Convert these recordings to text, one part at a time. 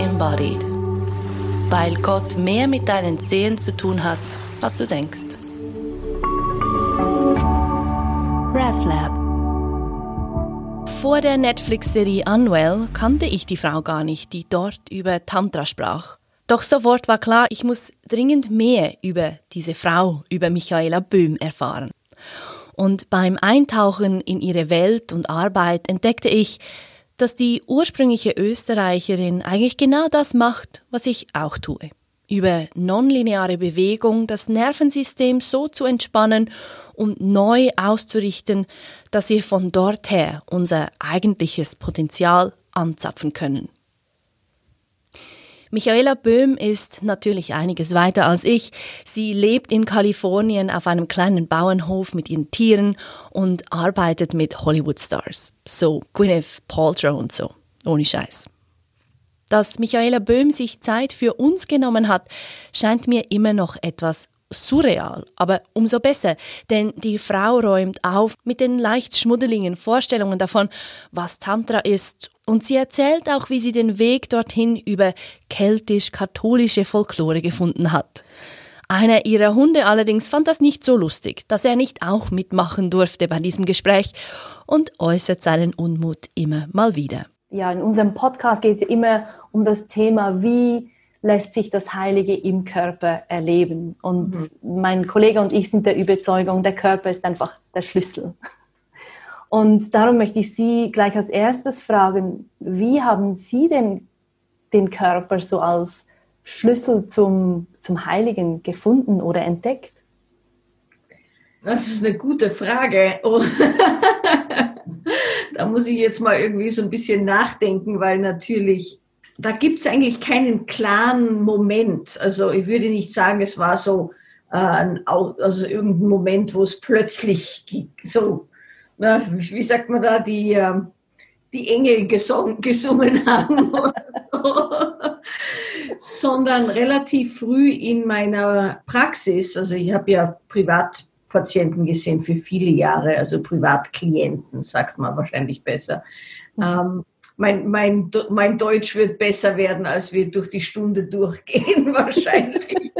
embodied. Weil Gott mehr mit deinen Zehen zu tun hat, als du denkst. RefLab Vor der Netflix-Serie Unwell kannte ich die Frau gar nicht, die dort über Tantra sprach. Doch sofort war klar, ich muss dringend mehr über diese Frau, über Michaela Böhm erfahren. Und beim Eintauchen in ihre Welt und Arbeit entdeckte ich, dass die ursprüngliche Österreicherin eigentlich genau das macht, was ich auch tue. Über nonlineare Bewegung das Nervensystem so zu entspannen und neu auszurichten, dass wir von dort her unser eigentliches Potenzial anzapfen können. Michaela Böhm ist natürlich einiges weiter als ich. Sie lebt in Kalifornien auf einem kleinen Bauernhof mit ihren Tieren und arbeitet mit Hollywood-Stars. So Gwyneth Paltrow und so. Ohne Scheiß. Dass Michaela Böhm sich Zeit für uns genommen hat, scheint mir immer noch etwas surreal, aber umso besser, denn die Frau räumt auf mit den leicht schmuddeligen Vorstellungen davon, was Tantra ist und sie erzählt auch, wie sie den Weg dorthin über keltisch-katholische Folklore gefunden hat. Einer ihrer Hunde allerdings fand das nicht so lustig, dass er nicht auch mitmachen durfte bei diesem Gespräch und äußert seinen Unmut immer mal wieder. Ja, in unserem Podcast geht es immer um das Thema, wie lässt sich das Heilige im Körper erleben. Und mhm. mein Kollege und ich sind der Überzeugung, der Körper ist einfach der Schlüssel. Und darum möchte ich Sie gleich als erstes fragen, wie haben Sie denn den Körper so als Schlüssel zum, zum Heiligen gefunden oder entdeckt? Das ist eine gute Frage. Oh. da muss ich jetzt mal irgendwie so ein bisschen nachdenken, weil natürlich, da gibt es eigentlich keinen klaren Moment. Also ich würde nicht sagen, es war so äh, also irgendein Moment, wo es plötzlich so na, wie sagt man da, die, ähm, die Engel gesungen, gesungen haben, sondern relativ früh in meiner Praxis, also ich habe ja Privatpatienten gesehen für viele Jahre, also Privatklienten, sagt man wahrscheinlich besser. Mhm. Ähm, mein, mein, mein Deutsch wird besser werden, als wir durch die Stunde durchgehen, wahrscheinlich.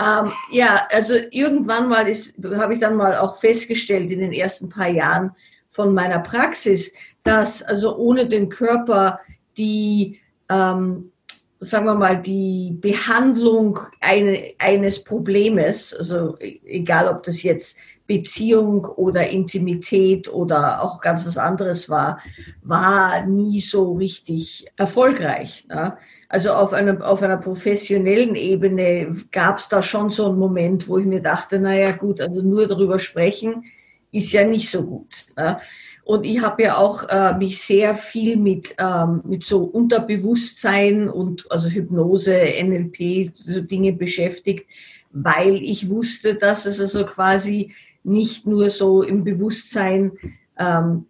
Ähm, ja, also irgendwann mal habe ich dann mal auch festgestellt in den ersten paar Jahren von meiner Praxis, dass also ohne den Körper die, ähm, sagen wir mal, die Behandlung eine, eines Problems, also egal ob das jetzt Beziehung oder Intimität oder auch ganz was anderes war, war nie so richtig erfolgreich. Ne? Also auf einer, auf einer professionellen Ebene gab es da schon so einen Moment, wo ich mir dachte, naja gut, also nur darüber sprechen ist ja nicht so gut. Ne? Und ich habe ja auch äh, mich sehr viel mit, ähm, mit so Unterbewusstsein und also Hypnose, NLP, so Dinge beschäftigt, weil ich wusste, dass es also quasi nicht nur so im Bewusstsein ähm,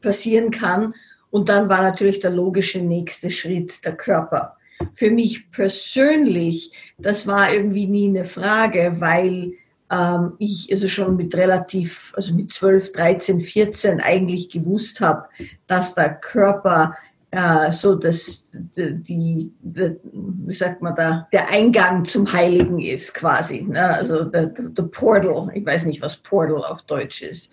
passieren kann. Und dann war natürlich der logische nächste Schritt der Körper. Für mich persönlich, das war irgendwie nie eine Frage, weil ähm, ich also schon mit relativ, also mit 12, 13, 14 eigentlich gewusst habe, dass der Körper äh, so das, die, die, wie sagt man da, der Eingang zum Heiligen ist quasi. Ne? Also der, der Portal, ich weiß nicht, was Portal auf Deutsch ist.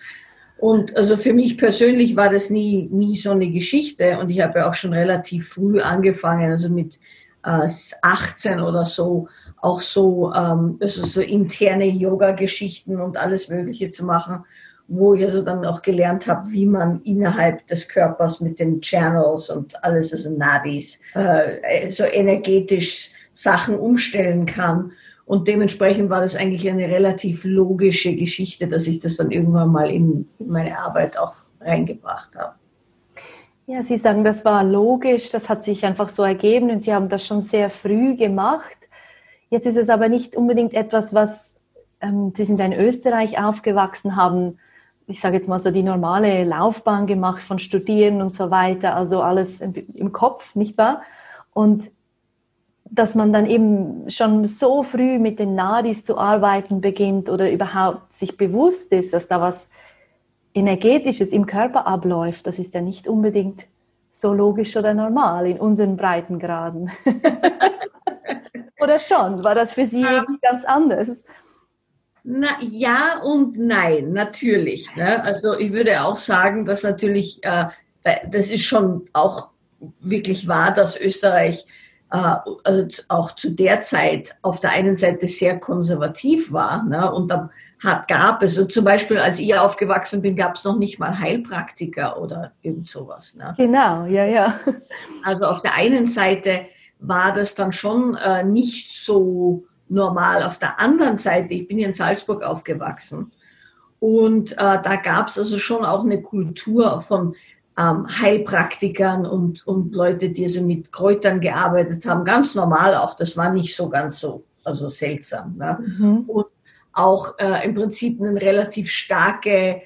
Und also für mich persönlich war das nie, nie so eine Geschichte und ich habe ja auch schon relativ früh angefangen, also mit äh, 18 oder so, auch so, ähm, also so interne Yoga-Geschichten und alles Mögliche zu machen wo ich also dann auch gelernt habe, wie man innerhalb des Körpers mit den Channels und alles, also Nadis, äh, so energetisch Sachen umstellen kann. Und dementsprechend war das eigentlich eine relativ logische Geschichte, dass ich das dann irgendwann mal in, in meine Arbeit auch reingebracht habe. Ja, Sie sagen, das war logisch, das hat sich einfach so ergeben und Sie haben das schon sehr früh gemacht. Jetzt ist es aber nicht unbedingt etwas, was ähm, Sie sind in Österreich aufgewachsen, haben ich sage jetzt mal so die normale Laufbahn gemacht von Studieren und so weiter, also alles im Kopf, nicht wahr? Und dass man dann eben schon so früh mit den Nadis zu arbeiten beginnt oder überhaupt sich bewusst ist, dass da was Energetisches im Körper abläuft, das ist ja nicht unbedingt so logisch oder normal in unseren Breitengraden. oder schon? War das für Sie ähm, ganz anders? Na, ja und nein, natürlich. Ne? Also ich würde auch sagen, dass natürlich, äh, das ist schon auch wirklich wahr, dass Österreich äh, also auch zu der Zeit auf der einen Seite sehr konservativ war. Ne? Und da hat, gab es, also zum Beispiel als ich aufgewachsen bin, gab es noch nicht mal Heilpraktiker oder irgend sowas. Ne? Genau, ja, ja. Also auf der einen Seite war das dann schon äh, nicht so normal. Auf der anderen Seite, ich bin hier in Salzburg aufgewachsen und äh, da gab es also schon auch eine Kultur von ähm, Heilpraktikern und, und Leute, die also mit Kräutern gearbeitet haben. Ganz normal auch, das war nicht so ganz so also seltsam. Ne? Mhm. Und auch äh, im Prinzip eine relativ starke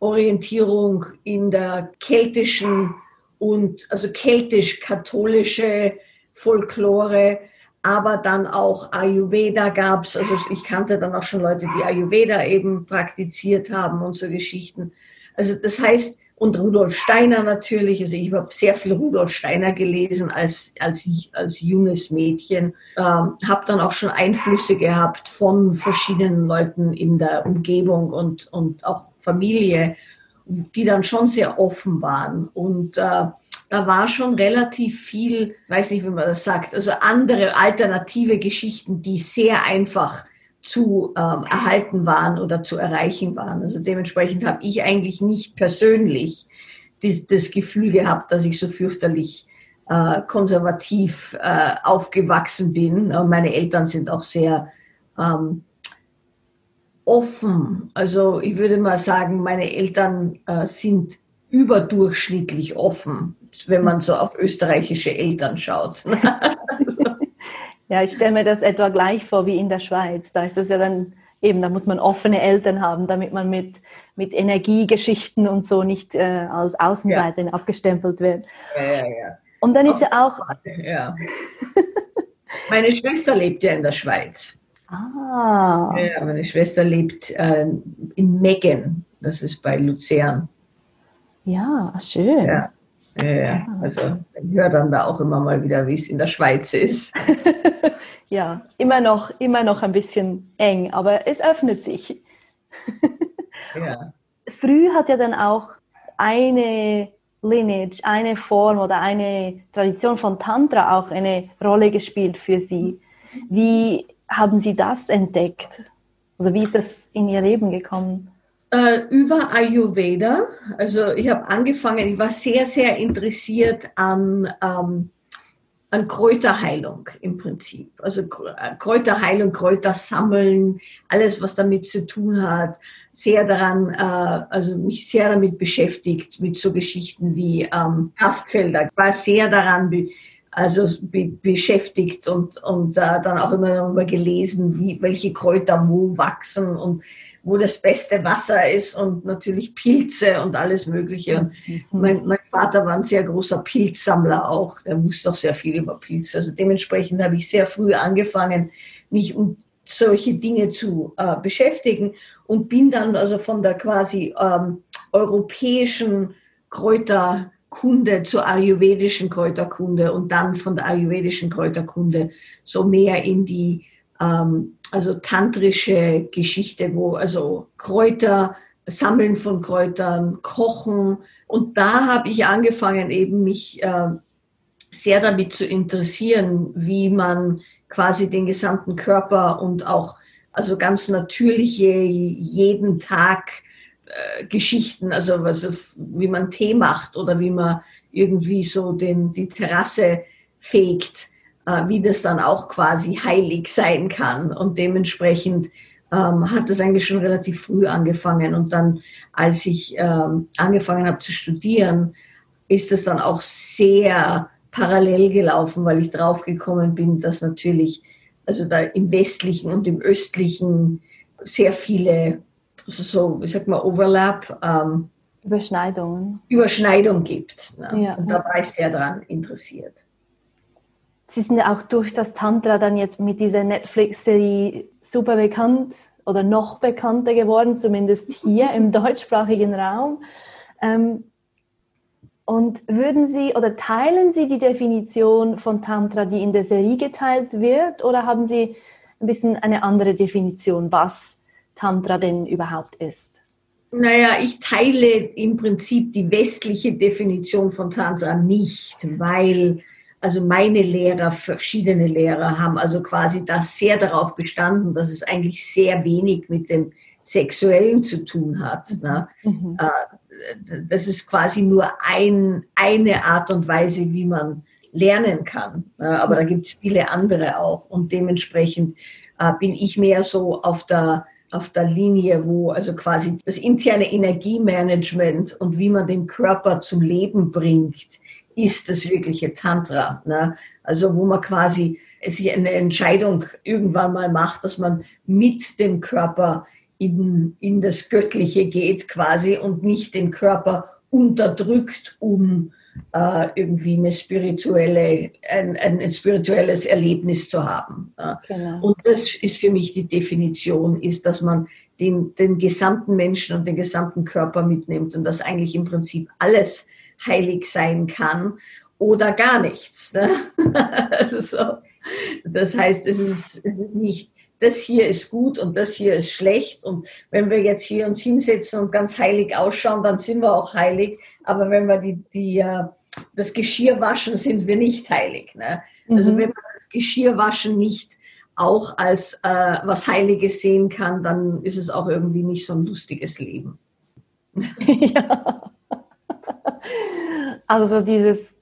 Orientierung in der keltischen und also keltisch-katholische Folklore, aber dann auch Ayurveda gab es. Also ich kannte dann auch schon Leute, die Ayurveda eben praktiziert haben und so Geschichten. Also das heißt, und Rudolf Steiner natürlich. Also ich habe sehr viel Rudolf Steiner gelesen als, als, als junges Mädchen. Ähm, habe dann auch schon Einflüsse gehabt von verschiedenen Leuten in der Umgebung und, und auch Familie, die dann schon sehr offen waren. Und äh, da war schon relativ viel, weiß nicht, wie man das sagt, also andere alternative Geschichten, die sehr einfach zu ähm, erhalten waren oder zu erreichen waren. Also dementsprechend habe ich eigentlich nicht persönlich die, das Gefühl gehabt, dass ich so fürchterlich äh, konservativ äh, aufgewachsen bin. Und meine Eltern sind auch sehr ähm, offen. Also ich würde mal sagen, meine Eltern äh, sind überdurchschnittlich offen wenn man so auf österreichische Eltern schaut. ja, ich stelle mir das etwa gleich vor wie in der Schweiz. Da ist das ja dann eben, da muss man offene Eltern haben, damit man mit, mit Energiegeschichten und so nicht äh, als Außenseiter ja. abgestempelt wird. Ja, ja, ja. Und dann ist ja auch. Ja. Meine Schwester lebt ja in der Schweiz. Ah. Ja, meine Schwester lebt äh, in Meggen, das ist bei Luzern. Ja, schön. Ja. Ja, also ich höre dann da auch immer mal wieder, wie es in der Schweiz ist. ja, immer noch, immer noch ein bisschen eng, aber es öffnet sich. ja. Früh hat ja dann auch eine Lineage, eine Form oder eine Tradition von Tantra auch eine Rolle gespielt für Sie. Wie haben Sie das entdeckt? Also wie ist das in Ihr Leben gekommen? Äh, über Ayurveda. Also ich habe angefangen, ich war sehr, sehr interessiert an, ähm, an Kräuterheilung im Prinzip. Also äh, Kräuterheilung, Kräutersammeln, alles, was damit zu tun hat. Sehr daran, äh, also mich sehr damit beschäftigt, mit so Geschichten wie ähm, Kraftfelder. Ich war sehr daran also be beschäftigt und, und äh, dann auch immer darüber gelesen, wie, welche Kräuter wo wachsen und wo das beste Wasser ist und natürlich Pilze und alles Mögliche. Mhm. mein, mein, Vater war ein sehr großer Pilzsammler auch. Der wusste auch sehr viel über Pilze. Also dementsprechend habe ich sehr früh angefangen, mich um solche Dinge zu äh, beschäftigen und bin dann also von der quasi ähm, europäischen Kräuterkunde zur ayurvedischen Kräuterkunde und dann von der ayurvedischen Kräuterkunde so mehr in die ähm, also tantrische Geschichte, wo also Kräuter, Sammeln von Kräutern, Kochen. Und da habe ich angefangen, eben mich äh, sehr damit zu interessieren, wie man quasi den gesamten Körper und auch also ganz natürliche jeden Tag äh, Geschichten, also was, wie man Tee macht oder wie man irgendwie so den, die Terrasse fegt, äh, wie das dann auch quasi heilig sein kann. Und dementsprechend ähm, hat das eigentlich schon relativ früh angefangen. Und dann, als ich ähm, angefangen habe zu studieren, ist es dann auch sehr parallel gelaufen, weil ich draufgekommen bin, dass natürlich also da im westlichen und im östlichen sehr viele, also so, wie sagt man, Overlap, ähm, Überschneidungen. Überschneidung gibt. Ne? Ja. Und da war ich sehr daran interessiert. Sie sind ja auch durch das Tantra dann jetzt mit dieser Netflix-Serie super bekannt oder noch bekannter geworden, zumindest hier im deutschsprachigen Raum. Ähm, Und würden Sie oder teilen Sie die Definition von Tantra, die in der Serie geteilt wird, oder haben Sie ein bisschen eine andere Definition, was Tantra denn überhaupt ist? Naja, ich teile im Prinzip die westliche Definition von Tantra nicht, weil also meine Lehrer, verschiedene Lehrer haben also quasi das sehr darauf bestanden, dass es eigentlich sehr wenig mit dem Sexuellen zu tun hat. Ne? Mhm. Äh, das ist quasi nur ein, eine Art und Weise, wie man lernen kann. Aber da gibt es viele andere auch. Und dementsprechend äh, bin ich mehr so auf der, auf der Linie, wo also quasi das interne Energiemanagement und wie man den Körper zum Leben bringt, ist das wirkliche Tantra. Ne? Also wo man quasi sich eine Entscheidung irgendwann mal macht, dass man mit dem Körper in, in das Göttliche geht quasi und nicht den Körper unterdrückt, um äh, irgendwie eine spirituelle, ein, ein, spirituelles Erlebnis zu haben. Genau. Und das ist für mich die Definition, ist, dass man den, den gesamten Menschen und den gesamten Körper mitnimmt und dass eigentlich im Prinzip alles heilig sein kann oder gar nichts. Ne? so. Das heißt, es ist, es ist nicht das hier ist gut und das hier ist schlecht. Und wenn wir jetzt hier uns hinsetzen und ganz heilig ausschauen, dann sind wir auch heilig. Aber wenn wir die, die, äh, das Geschirr waschen, sind wir nicht heilig. Ne? Also mhm. wenn man das Geschirr waschen nicht auch als äh, was Heiliges sehen kann, dann ist es auch irgendwie nicht so ein lustiges Leben. ja. Also so dieses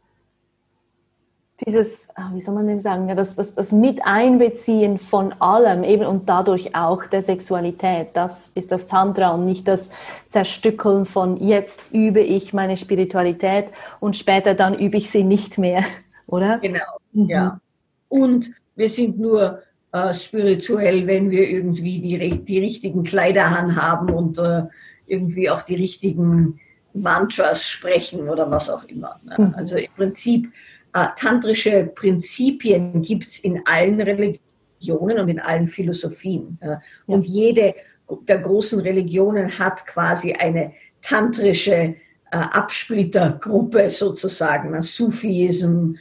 dieses, ah, wie soll man dem sagen, das, das, das Miteinbeziehen von allem eben und dadurch auch der Sexualität, das ist das Tantra und nicht das Zerstückeln von jetzt übe ich meine Spiritualität und später dann übe ich sie nicht mehr, oder? Genau, mhm. ja. Und wir sind nur äh, spirituell, wenn wir irgendwie die, die richtigen Kleider anhaben und äh, irgendwie auch die richtigen Mantras sprechen oder was auch immer. Ne? Mhm. Also im Prinzip äh, tantrische Prinzipien gibt es in allen Religionen und in allen Philosophien. Äh, und jede der großen Religionen hat quasi eine tantrische äh, Absplittergruppe sozusagen, ne? Sufism,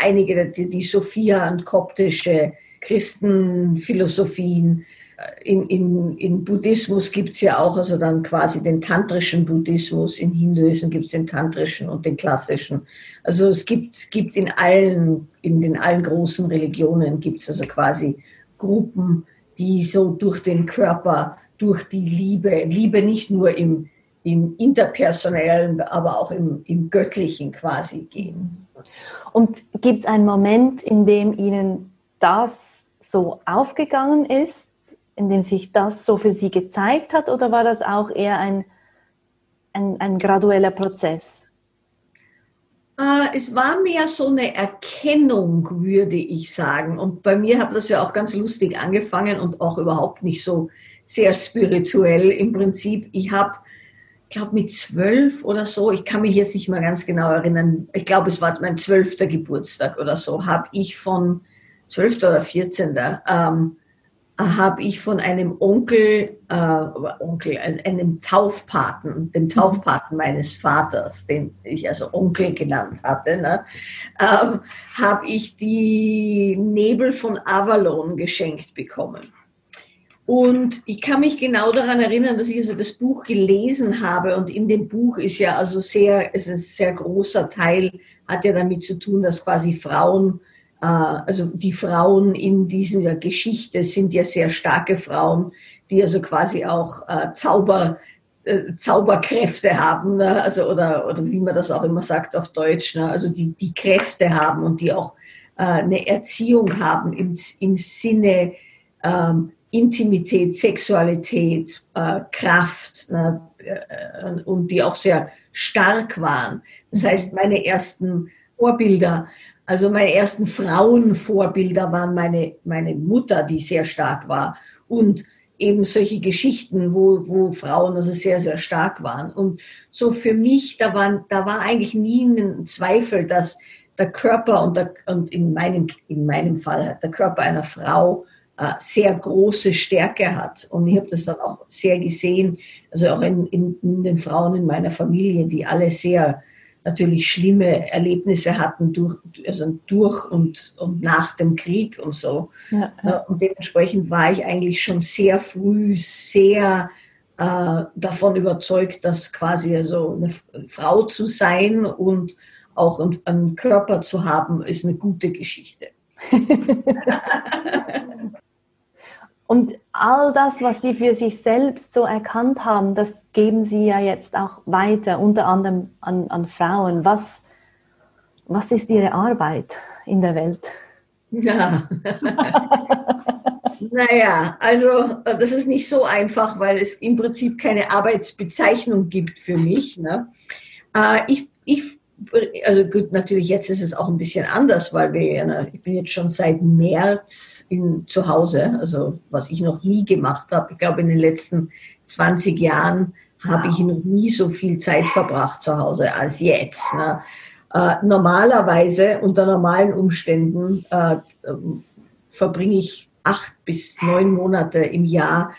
einige, die, die Sophia und koptische Christenphilosophien, in, in, in Buddhismus gibt es ja auch also dann quasi den tantrischen Buddhismus, in Hinduismus gibt es den tantrischen und den klassischen. Also es gibt, gibt in allen, in den allen großen Religionen gibt es also quasi Gruppen, die so durch den Körper, durch die Liebe, Liebe nicht nur im, im interpersonellen, aber auch im, im göttlichen quasi gehen. Und gibt es einen Moment, in dem Ihnen das so aufgegangen ist, in dem sich das so für Sie gezeigt hat oder war das auch eher ein, ein, ein gradueller Prozess? Äh, es war mehr so eine Erkennung, würde ich sagen. Und bei mir hat das ja auch ganz lustig angefangen und auch überhaupt nicht so sehr spirituell im Prinzip. Ich habe, ich glaube mit zwölf oder so, ich kann mich jetzt nicht mehr ganz genau erinnern, ich glaube es war mein zwölfter Geburtstag oder so, habe ich von zwölfter oder vierzehnter ähm, habe ich von einem Onkel, äh, Onkel, also einem Taufpaten, dem mhm. Taufpaten meines Vaters, den ich also Onkel genannt hatte, ne, ähm, habe ich die Nebel von Avalon geschenkt bekommen. Und ich kann mich genau daran erinnern, dass ich also das Buch gelesen habe und in dem Buch ist ja also sehr, ist ein sehr großer Teil, hat ja damit zu tun, dass quasi Frauen also die Frauen in dieser Geschichte sind ja sehr starke Frauen, die also quasi auch äh, Zauber, äh, Zauberkräfte haben, ne? also oder, oder wie man das auch immer sagt auf Deutsch, ne? also die, die Kräfte haben und die auch eine Erziehung haben im, im Sinne ähm, Intimität, Sexualität, äh, Kraft ne? und die auch sehr stark waren. Das heißt, meine ersten Vorbilder also meine ersten Frauenvorbilder waren meine, meine Mutter, die sehr stark war und eben solche Geschichten, wo, wo Frauen also sehr, sehr stark waren. Und so für mich, da, waren, da war eigentlich nie ein Zweifel, dass der Körper und, der, und in, meinem, in meinem Fall der Körper einer Frau äh, sehr große Stärke hat. Und ich habe das dann auch sehr gesehen, also auch in, in, in den Frauen in meiner Familie, die alle sehr natürlich schlimme Erlebnisse hatten durch, also durch und, und nach dem Krieg und so. Ja, ja. Und dementsprechend war ich eigentlich schon sehr früh sehr äh, davon überzeugt, dass quasi also eine Frau zu sein und auch einen Körper zu haben, ist eine gute Geschichte. Und all das, was Sie für sich selbst so erkannt haben, das geben Sie ja jetzt auch weiter, unter anderem an, an Frauen. Was, was ist Ihre Arbeit in der Welt? Ja. naja, also das ist nicht so einfach, weil es im Prinzip keine Arbeitsbezeichnung gibt für mich. Ne? Äh, ich, ich also gut, natürlich jetzt ist es auch ein bisschen anders, weil wir, ich bin jetzt schon seit März in, zu Hause, also was ich noch nie gemacht habe. Ich glaube, in den letzten 20 Jahren habe ich noch nie so viel Zeit verbracht zu Hause als jetzt. Ne? Äh, normalerweise unter normalen Umständen äh, verbringe ich acht bis neun Monate im Jahr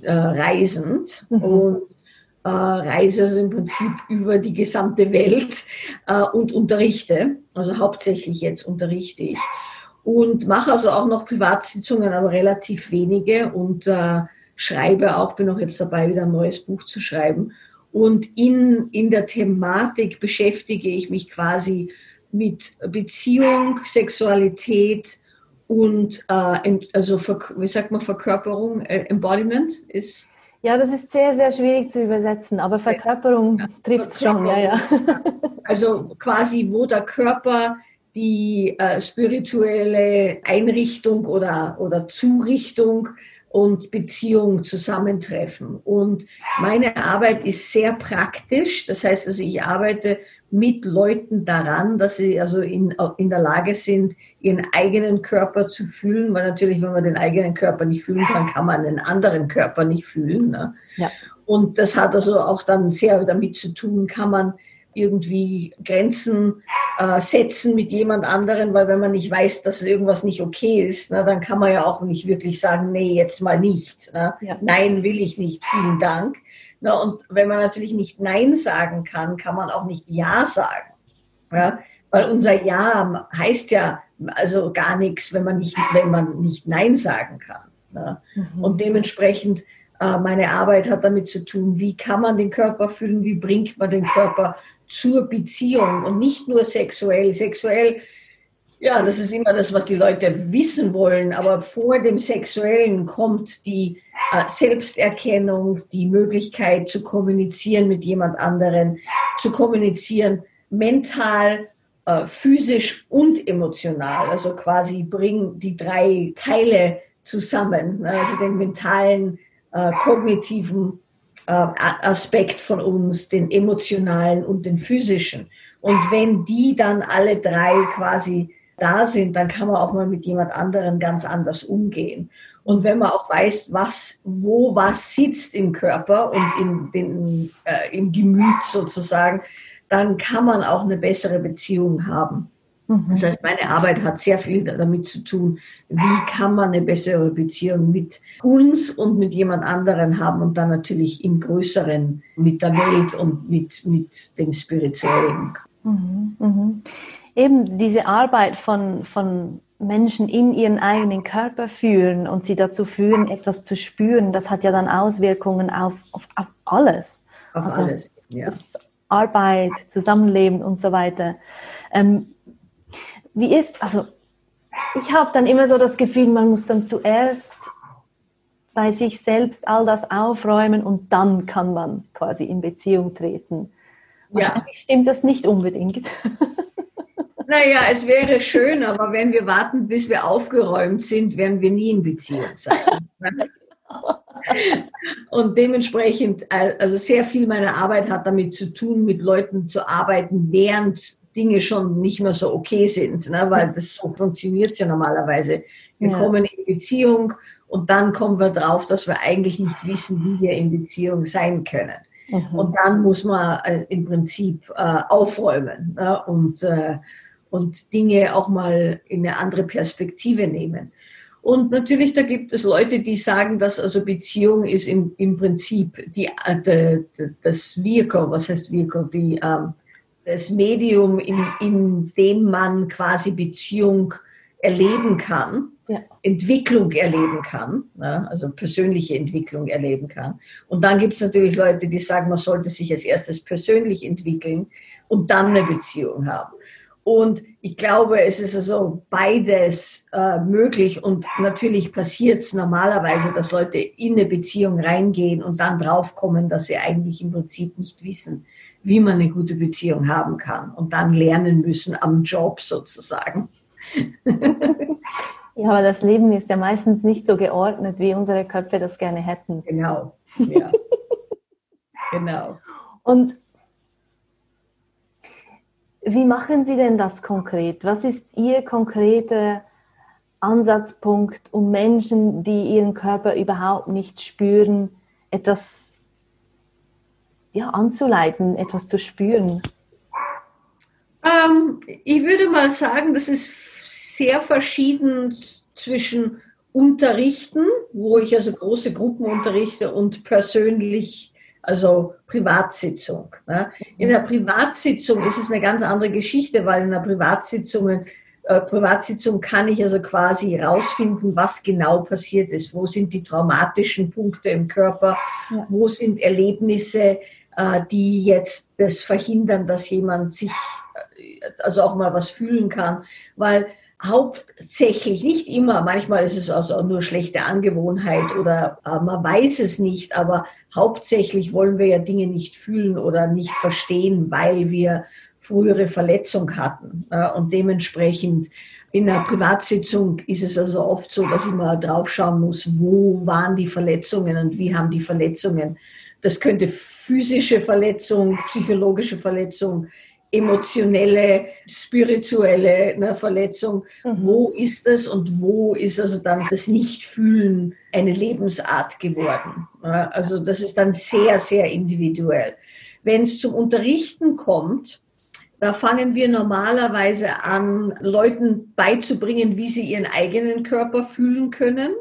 äh, reisend mhm. und äh, reise also im Prinzip über die gesamte Welt äh, und unterrichte. Also hauptsächlich jetzt unterrichte ich. Und mache also auch noch Privatsitzungen, aber relativ wenige und äh, schreibe auch, bin auch jetzt dabei, wieder ein neues Buch zu schreiben. Und in, in der Thematik beschäftige ich mich quasi mit Beziehung, Sexualität und äh, also wie sagt man Verkörperung, Embodiment ist ja, das ist sehr, sehr schwierig zu übersetzen, aber Verkörperung ja, trifft es schon, ja, ja. Also quasi, wo der Körper die äh, spirituelle Einrichtung oder, oder Zurichtung und Beziehung zusammentreffen. Und meine Arbeit ist sehr praktisch. Das heißt also, ich arbeite mit Leuten daran, dass sie also in, in der Lage sind, ihren eigenen Körper zu fühlen, weil natürlich, wenn man den eigenen Körper nicht fühlen kann, kann man einen anderen Körper nicht fühlen. Ne? Ja. Und das hat also auch dann sehr damit zu tun, kann man irgendwie Grenzen äh, setzen mit jemand anderen, weil wenn man nicht weiß, dass irgendwas nicht okay ist, na, dann kann man ja auch nicht wirklich sagen, nee, jetzt mal nicht. Ja. Nein, will ich nicht, vielen Dank. Na, und wenn man natürlich nicht Nein sagen kann, kann man auch nicht Ja sagen. Ja? Weil unser Ja heißt ja also gar nichts, wenn man nicht, wenn man nicht Nein sagen kann. Mhm. Und dementsprechend äh, meine Arbeit hat damit zu tun, wie kann man den Körper fühlen, wie bringt man den Körper zur Beziehung und nicht nur sexuell. Sexuell, ja, das ist immer das, was die Leute wissen wollen, aber vor dem Sexuellen kommt die äh, Selbsterkennung, die Möglichkeit zu kommunizieren mit jemand anderen, zu kommunizieren mental, äh, physisch und emotional. Also quasi bringen die drei Teile zusammen, ne? also den mentalen, äh, kognitiven Aspekt von uns, den emotionalen und den physischen. Und wenn die dann alle drei quasi da sind, dann kann man auch mal mit jemand anderem ganz anders umgehen. Und wenn man auch weiß, was, wo was sitzt im Körper und in den, äh, im Gemüt sozusagen, dann kann man auch eine bessere Beziehung haben. Mhm. Das heißt, meine Arbeit hat sehr viel damit zu tun, wie kann man eine bessere Beziehung mit uns und mit jemand anderen haben und dann natürlich im Größeren mit der Welt und mit, mit dem Spirituellen. Mhm. Mhm. Eben diese Arbeit von, von Menschen in ihren eigenen Körper führen und sie dazu führen, etwas zu spüren, das hat ja dann Auswirkungen auf, auf, auf alles. Auf also alles, ja. Arbeit, Zusammenleben und so weiter. Ähm, wie ist, also ich habe dann immer so das Gefühl, man muss dann zuerst bei sich selbst all das aufräumen und dann kann man quasi in Beziehung treten. Ja. stimmt das nicht unbedingt. Naja, es wäre schön, aber wenn wir warten, bis wir aufgeräumt sind, werden wir nie in Beziehung sein. Und dementsprechend, also sehr viel meiner Arbeit hat damit zu tun, mit Leuten zu arbeiten, während Dinge schon nicht mehr so okay sind, ne? weil das so funktioniert ja normalerweise. Wir ja. kommen in Beziehung und dann kommen wir drauf, dass wir eigentlich nicht wissen, wie wir in Beziehung sein können. Mhm. Und dann muss man äh, im Prinzip äh, aufräumen ne? und, äh, und Dinge auch mal in eine andere Perspektive nehmen. Und natürlich, da gibt es Leute, die sagen, dass also Beziehung ist im, im Prinzip die, äh, das Vehicle, was heißt Vehicle, die, ähm, das Medium, in, in dem man quasi Beziehung erleben kann, ja. Entwicklung erleben kann, ne? also persönliche Entwicklung erleben kann. Und dann gibt es natürlich Leute, die sagen, man sollte sich als erstes persönlich entwickeln und dann eine Beziehung haben. Und ich glaube, es ist also beides äh, möglich und natürlich passiert es normalerweise, dass Leute in eine Beziehung reingehen und dann draufkommen, dass sie eigentlich im Prinzip nicht wissen, wie man eine gute Beziehung haben kann und dann lernen müssen am Job sozusagen. Ja, aber das Leben ist ja meistens nicht so geordnet, wie unsere Köpfe das gerne hätten. Genau. Ja. genau. Und wie machen Sie denn das konkret? Was ist Ihr konkreter Ansatzpunkt, um Menschen, die ihren Körper überhaupt nicht spüren, etwas ja, anzuleiten, etwas zu spüren? Ähm, ich würde mal sagen, das ist sehr verschieden zwischen Unterrichten, wo ich also große Gruppen unterrichte, und persönlich, also Privatsitzung. Ne? In der Privatsitzung ist es eine ganz andere Geschichte, weil in der Privatsitzung, äh, Privatsitzung kann ich also quasi herausfinden, was genau passiert ist. Wo sind die traumatischen Punkte im Körper? Wo sind Erlebnisse, die jetzt das verhindern, dass jemand sich äh, also auch mal was fühlen kann? Weil hauptsächlich, nicht immer, manchmal ist es also nur schlechte Angewohnheit oder äh, man weiß es nicht, aber hauptsächlich wollen wir ja Dinge nicht fühlen oder nicht verstehen, weil wir frühere Verletzung hatten. Äh, und dementsprechend in einer Privatsitzung ist es also oft so, dass ich mal draufschauen muss, wo waren die Verletzungen und wie haben die Verletzungen. Das könnte physische Verletzung, psychologische Verletzung, emotionelle, spirituelle ne, Verletzung. Mhm. Wo ist das und wo ist also dann das Nichtfühlen eine Lebensart geworden? Also das ist dann sehr, sehr individuell. Wenn es zum Unterrichten kommt, da fangen wir normalerweise an, Leuten beizubringen, wie sie ihren eigenen Körper fühlen können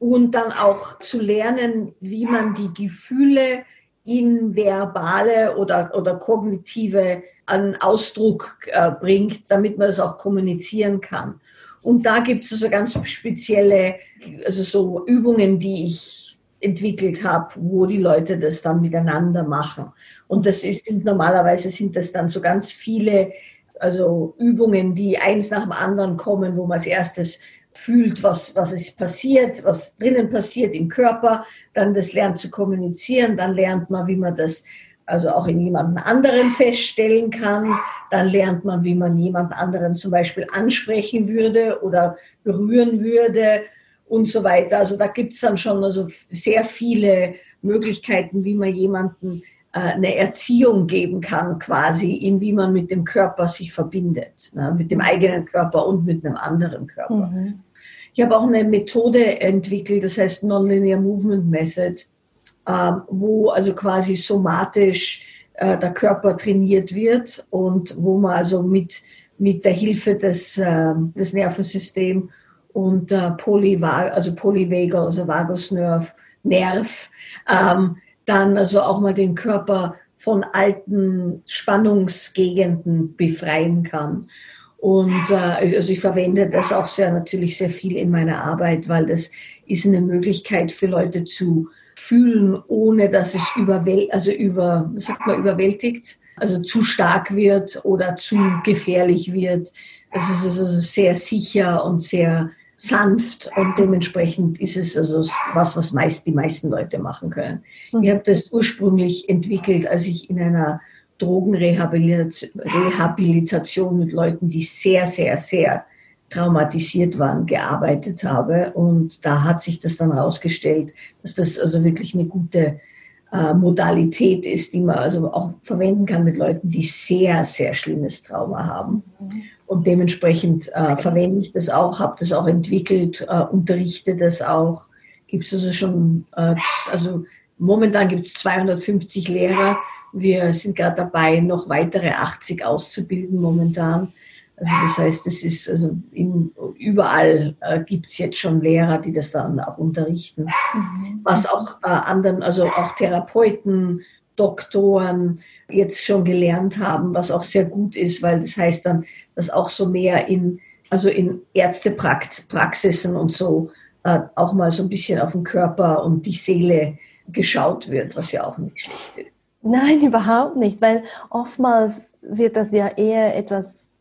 und dann auch zu lernen, wie man die Gefühle in verbale oder, oder kognitive an Ausdruck äh, bringt, damit man das auch kommunizieren kann. Und da gibt es also ganz spezielle, also so Übungen, die ich entwickelt habe, wo die Leute das dann miteinander machen. Und das ist, sind normalerweise sind das dann so ganz viele, also Übungen, die eins nach dem anderen kommen, wo man als erstes fühlt, was, was ist passiert, was drinnen passiert im Körper, dann das lernt zu kommunizieren, dann lernt man, wie man das also auch in jemand anderen feststellen kann. Dann lernt man, wie man jemand anderen zum Beispiel ansprechen würde oder berühren würde und so weiter. Also da gibt es dann schon also sehr viele Möglichkeiten, wie man jemanden eine Erziehung geben kann, quasi, in wie man mit dem Körper sich verbindet, ne? mit dem eigenen Körper und mit einem anderen Körper. Mhm. Ich habe auch eine Methode entwickelt, das heißt Nonlinear Movement Method ähm, wo also quasi somatisch äh, der Körper trainiert wird und wo man also mit, mit der Hilfe des, ähm, des Nervensystems und äh, Polyvagal, also Polyvagal, also Vagusnerv, Nerv, ähm, dann also auch mal den Körper von alten Spannungsgegenden befreien kann. Und äh, also ich verwende das auch sehr natürlich sehr viel in meiner Arbeit, weil das ist eine Möglichkeit für Leute zu fühlen, ohne dass es überwäl also über, sagt man, überwältigt, also zu stark wird oder zu gefährlich wird. Es ist also sehr sicher und sehr sanft und dementsprechend ist es also was, was meist die meisten Leute machen können. Ich habe das ursprünglich entwickelt, als ich in einer Drogenrehabilitation mit Leuten, die sehr, sehr, sehr traumatisiert waren, gearbeitet habe. Und da hat sich das dann herausgestellt, dass das also wirklich eine gute äh, Modalität ist, die man also auch verwenden kann mit Leuten, die sehr, sehr schlimmes Trauma haben. Und dementsprechend äh, verwende ich das auch, habe das auch entwickelt, äh, unterrichte das auch. Gibt es also schon, äh, also momentan gibt es 250 Lehrer. Wir sind gerade dabei, noch weitere 80 auszubilden momentan. Also das heißt, es ist also in, überall äh, gibt es jetzt schon Lehrer, die das dann auch unterrichten. Mhm. Was auch äh, anderen, also auch Therapeuten, Doktoren jetzt schon gelernt haben, was auch sehr gut ist, weil das heißt dann, dass auch so mehr in, also in Ärztepraxisen und so äh, auch mal so ein bisschen auf den Körper und die Seele geschaut wird, was ja auch nicht schlecht ist. Nein, überhaupt nicht, weil oftmals wird das ja eher etwas,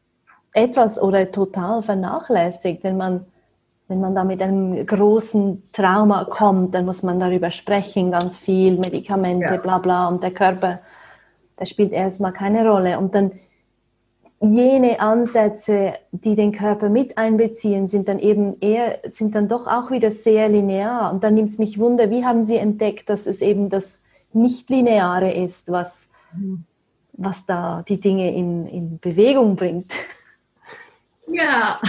etwas oder total vernachlässigt, wenn man wenn man da mit einem großen Trauma kommt, dann muss man darüber sprechen, ganz viel, Medikamente, ja. bla bla, und der Körper, der spielt erstmal keine Rolle. Und dann jene Ansätze, die den Körper mit einbeziehen, sind dann eben eher, sind dann doch auch wieder sehr linear. Und dann nimmt es mich wunder, wie haben Sie entdeckt, dass es eben das Nicht-Lineare ist, was, mhm. was da die Dinge in, in Bewegung bringt? Ja,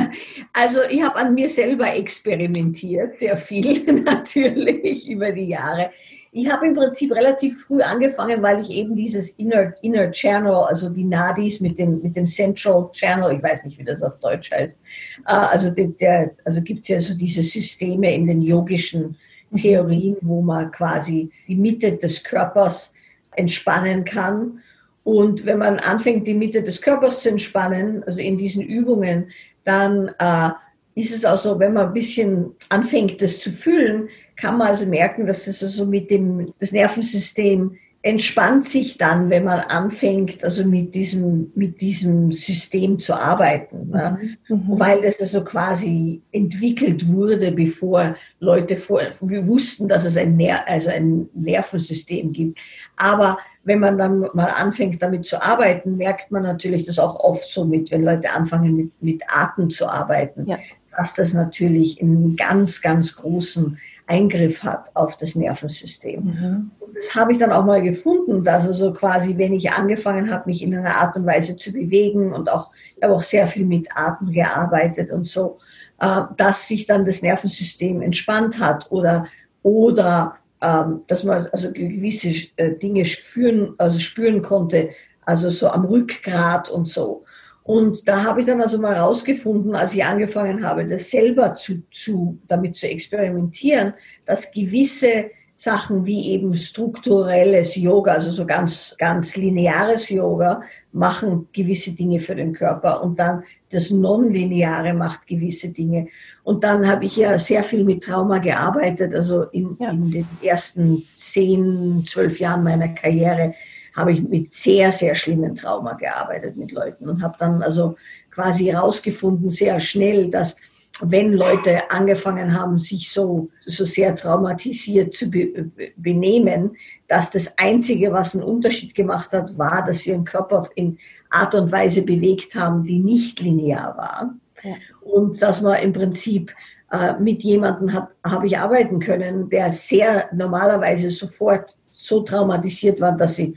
also ich habe an mir selber experimentiert, sehr viel natürlich über die Jahre. Ich habe im Prinzip relativ früh angefangen, weil ich eben dieses Inner, Inner Channel, also die Nadis mit dem, mit dem Central Channel, ich weiß nicht, wie das auf Deutsch heißt, äh, also, der, also gibt es ja so diese Systeme in den yogischen Theorien, wo man quasi die Mitte des Körpers entspannen kann und wenn man anfängt, die Mitte des Körpers zu entspannen, also in diesen Übungen, dann äh, ist es auch so, wenn man ein bisschen anfängt, das zu fühlen, kann man also merken, dass das also mit dem das Nervensystem entspannt sich dann, wenn man anfängt, also mit diesem, mit diesem System zu arbeiten. Ne? Mhm. Weil das also quasi entwickelt wurde, bevor Leute vor, wir wussten, dass es ein, Ner also ein Nervensystem gibt. Aber wenn man dann mal anfängt, damit zu arbeiten, merkt man natürlich das auch oft so mit, wenn Leute anfangen, mit, mit Atem zu arbeiten, ja. dass das natürlich einen ganz, ganz großen Eingriff hat auf das Nervensystem. Mhm. Und das habe ich dann auch mal gefunden, dass also quasi, wenn ich angefangen habe, mich in einer Art und Weise zu bewegen und auch, ich habe auch sehr viel mit Atem gearbeitet und so, äh, dass sich dann das Nervensystem entspannt hat oder, oder ähm, dass man also gewisse äh, Dinge spüren, also spüren konnte, also so am Rückgrat und so. Und da habe ich dann also mal rausgefunden, als ich angefangen habe, das selber zu, zu, damit zu experimentieren, dass gewisse Sachen wie eben strukturelles Yoga, also so ganz, ganz lineares Yoga, machen gewisse Dinge für den Körper und dann das Nonlineare macht gewisse Dinge. Und dann habe ich ja sehr viel mit Trauma gearbeitet, also in, ja. in den ersten zehn, zwölf Jahren meiner Karriere habe ich mit sehr, sehr schlimmen Trauma gearbeitet mit Leuten und habe dann also quasi herausgefunden sehr schnell, dass wenn Leute angefangen haben, sich so, so sehr traumatisiert zu be benehmen, dass das Einzige, was einen Unterschied gemacht hat, war, dass sie ihren Körper in Art und Weise bewegt haben, die nicht linear war. Ja. Und dass man im Prinzip äh, mit jemandem habe ich arbeiten können, der sehr normalerweise sofort so traumatisiert war, dass sie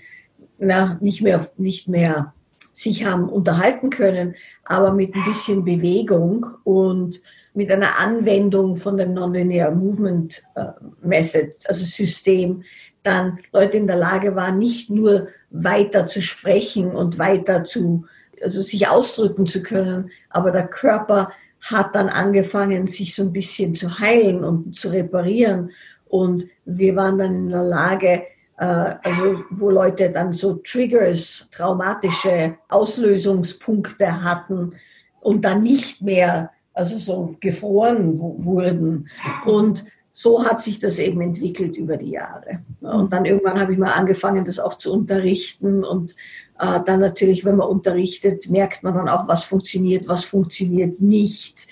na, nicht mehr, nicht mehr sich haben unterhalten können, aber mit ein bisschen Bewegung und mit einer Anwendung von dem Nonlinear Movement äh, Method, also System, dann Leute in der Lage waren, nicht nur weiter zu sprechen und weiter zu, also sich ausdrücken zu können, aber der Körper hat dann angefangen, sich so ein bisschen zu heilen und zu reparieren. Und wir waren dann in der Lage, also wo Leute dann so Triggers, traumatische Auslösungspunkte hatten und dann nicht mehr also so gefroren wurden. Und so hat sich das eben entwickelt über die Jahre. Und dann irgendwann habe ich mal angefangen, das auch zu unterrichten. Und äh, dann natürlich, wenn man unterrichtet, merkt man dann auch, was funktioniert, was funktioniert nicht.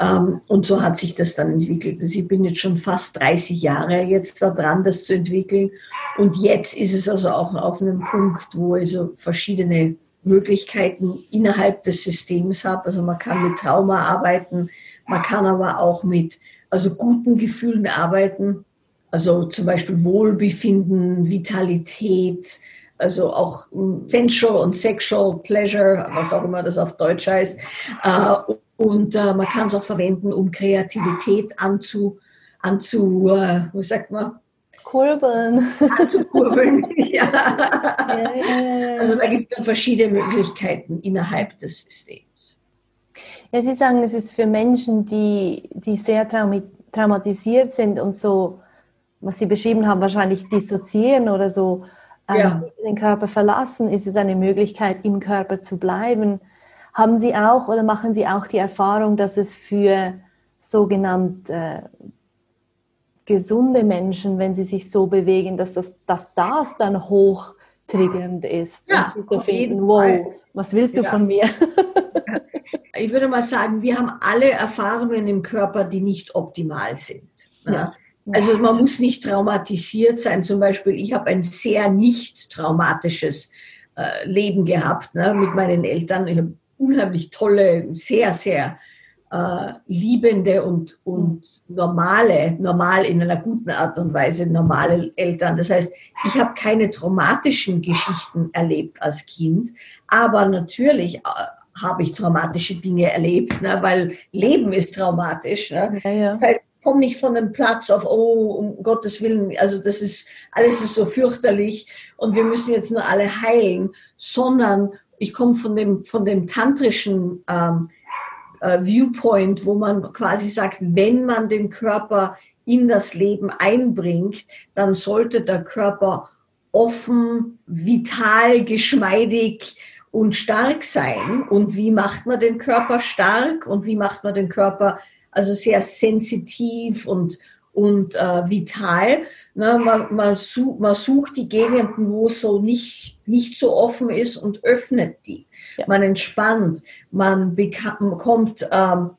Ähm, und so hat sich das dann entwickelt. Also ich bin jetzt schon fast 30 Jahre jetzt da dran, das zu entwickeln. Und jetzt ist es also auch auf einem Punkt, wo also verschiedene Möglichkeiten innerhalb des Systems habe. Also man kann mit Trauma arbeiten, man kann aber auch mit also guten Gefühlen arbeiten. Also zum Beispiel Wohlbefinden, Vitalität, also auch Sensual und Sexual Pleasure, was auch immer das auf Deutsch heißt. Und äh, man kann es auch verwenden, um Kreativität anzu, anzu äh, wie sagt man? Kurbeln. Anzukurbeln, ja. Ja, ja, also da gibt es verschiedene Möglichkeiten innerhalb des Systems. Ja, Sie sagen, es ist für Menschen, die, die sehr traumatisiert sind und so, was Sie beschrieben haben, wahrscheinlich dissoziieren oder so, ähm, den Körper verlassen, ist es eine Möglichkeit, im Körper zu bleiben. Haben Sie auch oder machen Sie auch die Erfahrung, dass es für sogenannte äh, gesunde Menschen, wenn sie sich so bewegen, dass das, dass das dann hochtriggernd ist? Ja, so finden, wow, Fall. was willst du ja. von mir? ich würde mal sagen, wir haben alle Erfahrungen im Körper, die nicht optimal sind. Ja. Also man muss nicht traumatisiert sein. Zum Beispiel, ich habe ein sehr nicht traumatisches äh, Leben gehabt ne, mit meinen Eltern. Ich habe unheimlich tolle, sehr, sehr äh, liebende und, und normale, normal in einer guten Art und Weise, normale Eltern. Das heißt, ich habe keine traumatischen Geschichten erlebt als Kind, aber natürlich äh, habe ich traumatische Dinge erlebt, ne, weil Leben ist traumatisch. Ne? Ja, ja. Das heißt, komm nicht von dem Platz auf, oh, um Gottes Willen, also das ist, alles ist so fürchterlich und wir müssen jetzt nur alle heilen, sondern ich komme von dem, von dem tantrischen ähm, äh, Viewpoint, wo man quasi sagt, wenn man den Körper in das Leben einbringt, dann sollte der Körper offen, vital, geschmeidig und stark sein. Und wie macht man den Körper stark und wie macht man den Körper also sehr sensitiv und, und äh, vital. Ne, man, man, such, man sucht die Gegenden, wo es so nicht, nicht so offen ist und öffnet die. Ja. Man entspannt, man bekommt ähm,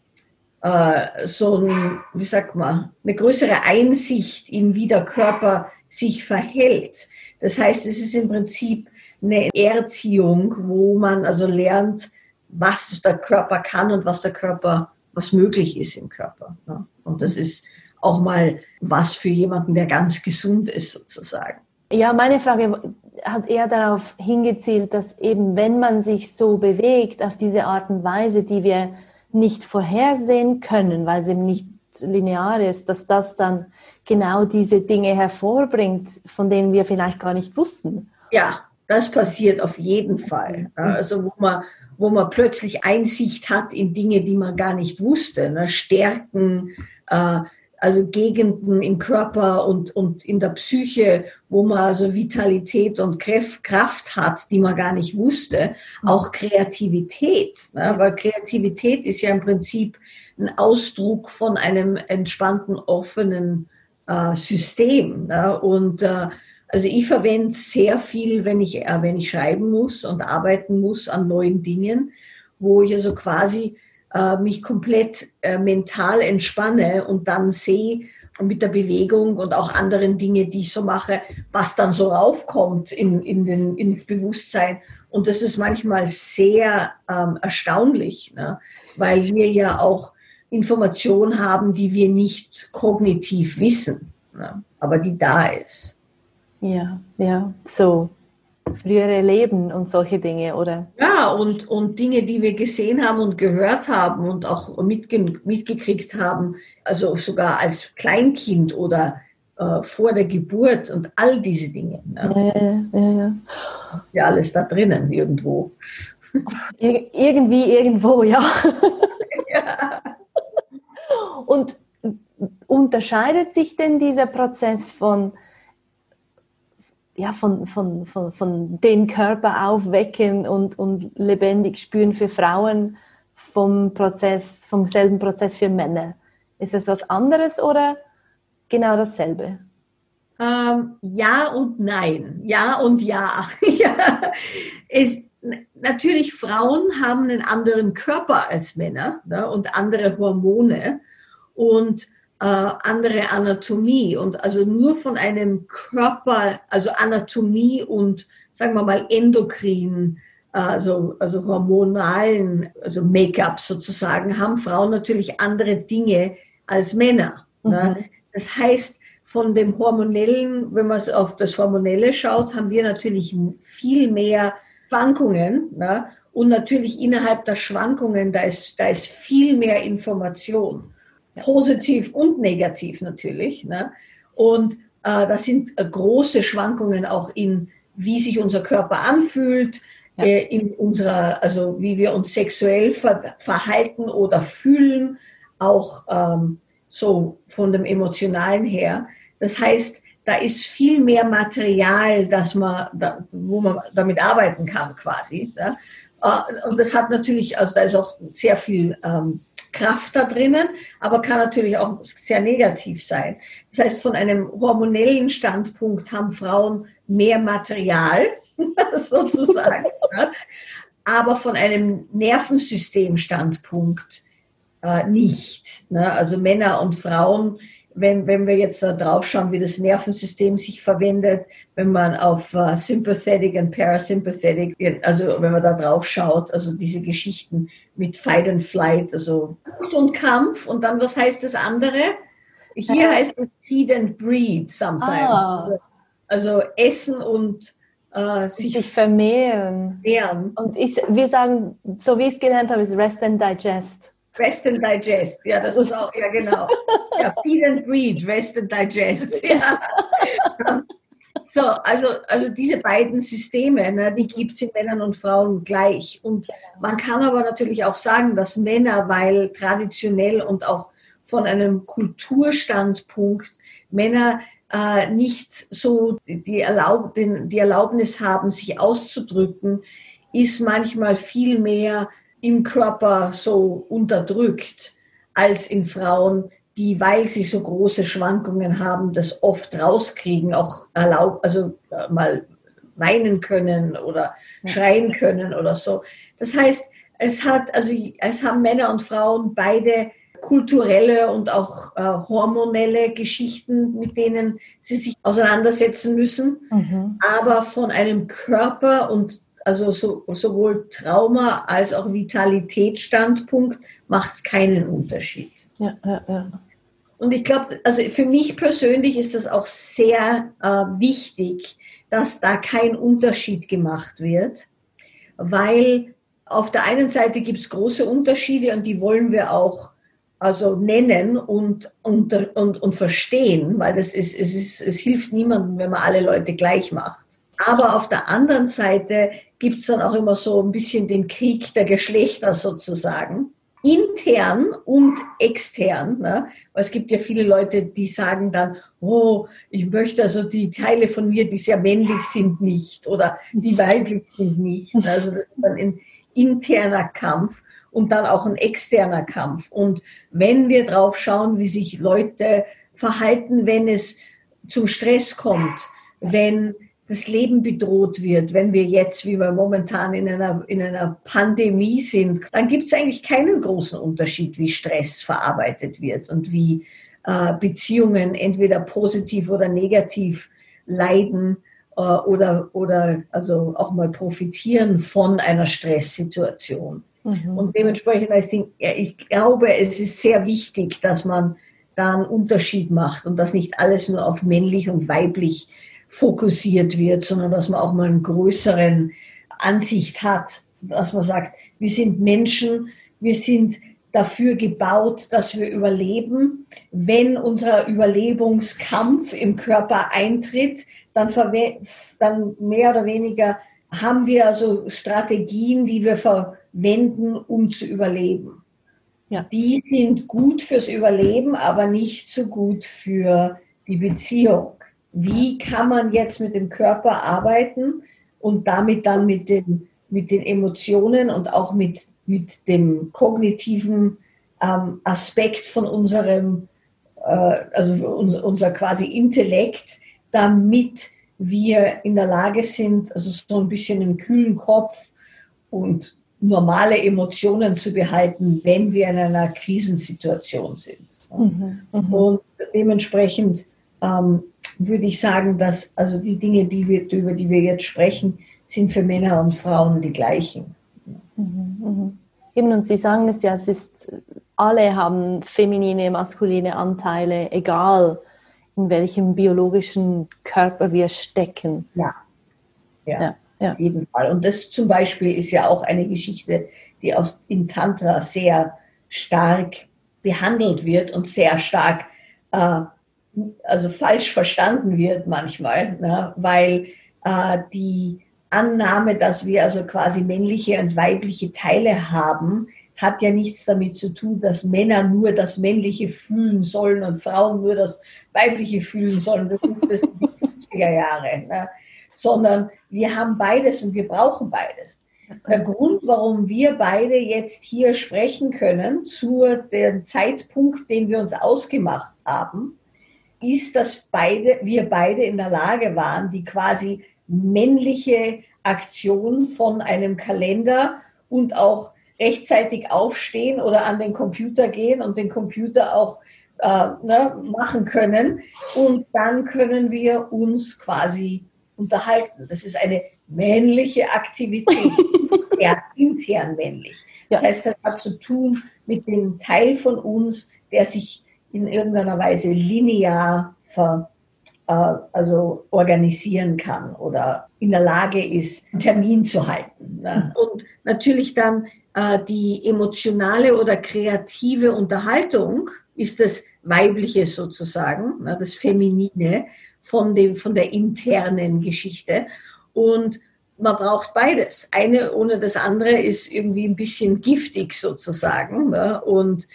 äh, so ein, wie sagt man, eine größere Einsicht in wie der Körper sich verhält. Das heißt, es ist im Prinzip eine Erziehung, wo man also lernt, was der Körper kann und was der Körper was möglich ist im Körper. Ne? Und das ist auch mal was für jemanden, der ganz gesund ist sozusagen. Ja, meine Frage hat eher darauf hingezielt, dass eben wenn man sich so bewegt auf diese Art und Weise, die wir nicht vorhersehen können, weil sie eben nicht linear ist, dass das dann genau diese Dinge hervorbringt, von denen wir vielleicht gar nicht wussten. Ja, das passiert auf jeden Fall. Also wo man wo man plötzlich Einsicht hat in Dinge, die man gar nicht wusste. Ne? Stärken, äh, also Gegenden im Körper und, und in der Psyche, wo man also Vitalität und Kraft hat, die man gar nicht wusste. Mhm. Auch Kreativität, ne? weil Kreativität ist ja im Prinzip ein Ausdruck von einem entspannten, offenen äh, System. Ne? Und äh, also ich verwende sehr viel, wenn ich, äh, wenn ich schreiben muss und arbeiten muss an neuen Dingen, wo ich also quasi äh, mich komplett äh, mental entspanne und dann sehe mit der Bewegung und auch anderen Dinge, die ich so mache, was dann so raufkommt in, in den, ins Bewusstsein. Und das ist manchmal sehr ähm, erstaunlich, ne? weil wir ja auch Informationen haben, die wir nicht kognitiv wissen, ne? aber die da ist. Ja, ja, so frühere Leben und solche Dinge, oder? Ja, und, und Dinge, die wir gesehen haben und gehört haben und auch mitge mitgekriegt haben, also sogar als Kleinkind oder äh, vor der Geburt und all diese Dinge. Ne? Ja, ja, ja. Ja, alles da drinnen irgendwo. Ir irgendwie, irgendwo, ja. ja. Und unterscheidet sich denn dieser Prozess von ja, von, von, von, von den Körper aufwecken und, und lebendig spüren für Frauen vom Prozess, vom selben Prozess für Männer. Ist es was anderes oder genau dasselbe? Ähm, ja und nein. Ja und ja. ja. Natürlich, Frauen haben einen anderen Körper als Männer ne, und andere Hormone. Und äh, andere Anatomie und also nur von einem Körper, also Anatomie und sagen wir mal endokrin, also, also hormonalen, also Make-up sozusagen, haben Frauen natürlich andere Dinge als Männer. Ne? Mhm. Ne? Das heißt, von dem hormonellen, wenn man auf das Hormonelle schaut, haben wir natürlich viel mehr Schwankungen. Ne? Und natürlich innerhalb der Schwankungen, da ist, da ist viel mehr Information positiv und negativ natürlich. Ne? Und äh, das sind äh, große Schwankungen auch in, wie sich unser Körper anfühlt, ja. äh, in unserer, also wie wir uns sexuell ver verhalten oder fühlen, auch ähm, so von dem Emotionalen her. Das heißt, da ist viel mehr Material, dass man, da, wo man damit arbeiten kann quasi. Ja. Äh, und das hat natürlich, also da ist auch sehr viel ähm, Kraft da drinnen, aber kann natürlich auch sehr negativ sein. Das heißt, von einem hormonellen Standpunkt haben Frauen mehr Material, sozusagen. Aber von einem Nervensystemstandpunkt äh, nicht. Ne? Also Männer und Frauen wenn, wenn wir jetzt da drauf schauen, wie das Nervensystem sich verwendet, wenn man auf uh, Sympathetic und Parasympathetic, also wenn man da drauf schaut, also diese Geschichten mit Fight and Flight, also Flucht und Kampf und dann, was heißt das andere? Hier heißt es Feed and Breed sometimes. Ah. Also, also, Essen und uh, sich, sich, vermehren. vermehren. Und ich, wir sagen, so wie ich es gelernt habe, ist Rest and Digest. Rest and Digest, ja, das ist auch, ja genau. Ja, Feed and Breed, Rest and Digest, ja. So, also, also diese beiden Systeme, ne, die gibt es in Männern und Frauen gleich. Und man kann aber natürlich auch sagen, dass Männer, weil traditionell und auch von einem Kulturstandpunkt Männer äh, nicht so die, Erlaub, den, die Erlaubnis haben, sich auszudrücken, ist manchmal viel mehr im Körper so unterdrückt als in Frauen, die, weil sie so große Schwankungen haben, das oft rauskriegen, auch erlaubt, also äh, mal weinen können oder schreien können oder so. Das heißt, es hat, also es haben Männer und Frauen beide kulturelle und auch äh, hormonelle Geschichten, mit denen sie sich auseinandersetzen müssen. Mhm. Aber von einem Körper und also so, sowohl Trauma als auch Vitalitätsstandpunkt macht es keinen Unterschied. Ja, ja, ja. Und ich glaube, also für mich persönlich ist das auch sehr äh, wichtig, dass da kein Unterschied gemacht wird, weil auf der einen Seite gibt es große Unterschiede und die wollen wir auch also nennen und, und, und, und verstehen, weil das ist, es, ist, es hilft niemandem, wenn man alle Leute gleich macht. Aber auf der anderen Seite gibt es dann auch immer so ein bisschen den Krieg der Geschlechter sozusagen. Intern und extern. Ne? Weil es gibt ja viele Leute, die sagen dann, oh, ich möchte also die Teile von mir, die sehr männlich sind, nicht oder die weiblich sind nicht. Also das ist dann ein interner Kampf und dann auch ein externer Kampf. Und wenn wir drauf schauen, wie sich Leute verhalten, wenn es zum Stress kommt, wenn das Leben bedroht wird, wenn wir jetzt, wie wir momentan in einer, in einer Pandemie sind, dann gibt es eigentlich keinen großen Unterschied, wie Stress verarbeitet wird und wie äh, Beziehungen entweder positiv oder negativ leiden äh, oder, oder also auch mal profitieren von einer Stresssituation. Mhm. Und dementsprechend, ich glaube, es ist sehr wichtig, dass man da einen Unterschied macht und dass nicht alles nur auf männlich und weiblich fokussiert wird, sondern dass man auch mal einen größeren Ansicht hat, dass man sagt, wir sind Menschen, wir sind dafür gebaut, dass wir überleben. Wenn unser Überlebungskampf im Körper eintritt, dann, dann mehr oder weniger haben wir also Strategien, die wir verwenden, um zu überleben. Ja. Die sind gut fürs Überleben, aber nicht so gut für die Beziehung wie kann man jetzt mit dem Körper arbeiten und damit dann mit den, mit den Emotionen und auch mit, mit dem kognitiven ähm, Aspekt von unserem, äh, also unser, unser quasi Intellekt, damit wir in der Lage sind, also so ein bisschen einen kühlen Kopf und normale Emotionen zu behalten, wenn wir in einer Krisensituation sind. Mhm, mhm. und dementsprechend ähm, würde ich sagen, dass also die Dinge, die wir, über die wir jetzt sprechen, sind für Männer und Frauen die gleichen. Mhm, mhm. Eben, und Sie sagen es ja, es ist, alle haben feminine, maskuline Anteile, egal in welchem biologischen Körper wir stecken. Ja. Ja, ja, ja. auf jeden Fall. Und das zum Beispiel ist ja auch eine Geschichte, die aus, im Tantra sehr stark behandelt wird und sehr stark äh, also falsch verstanden wird manchmal, ne? weil äh, die Annahme, dass wir also quasi männliche und weibliche Teile haben, hat ja nichts damit zu tun, dass Männer nur das Männliche fühlen sollen und Frauen nur das Weibliche fühlen sollen. Das ist das in die 50er Jahre. Ne? Sondern wir haben beides und wir brauchen beides. Der Grund, warum wir beide jetzt hier sprechen können, zu dem Zeitpunkt, den wir uns ausgemacht haben, ist, dass beide, wir beide in der Lage waren, die quasi männliche Aktion von einem Kalender und auch rechtzeitig aufstehen oder an den Computer gehen und den Computer auch äh, ne, machen können. Und dann können wir uns quasi unterhalten. Das ist eine männliche Aktivität, ja, intern männlich. Das heißt, das hat zu tun mit dem Teil von uns, der sich in irgendeiner Weise linear ver, äh, also organisieren kann oder in der Lage ist, einen Termin zu halten. Ne? Und natürlich dann äh, die emotionale oder kreative Unterhaltung ist das Weibliche sozusagen, ne? das Feminine von, dem, von der internen Geschichte. Und man braucht beides. Eine ohne das andere ist irgendwie ein bisschen giftig sozusagen. Ne? Und,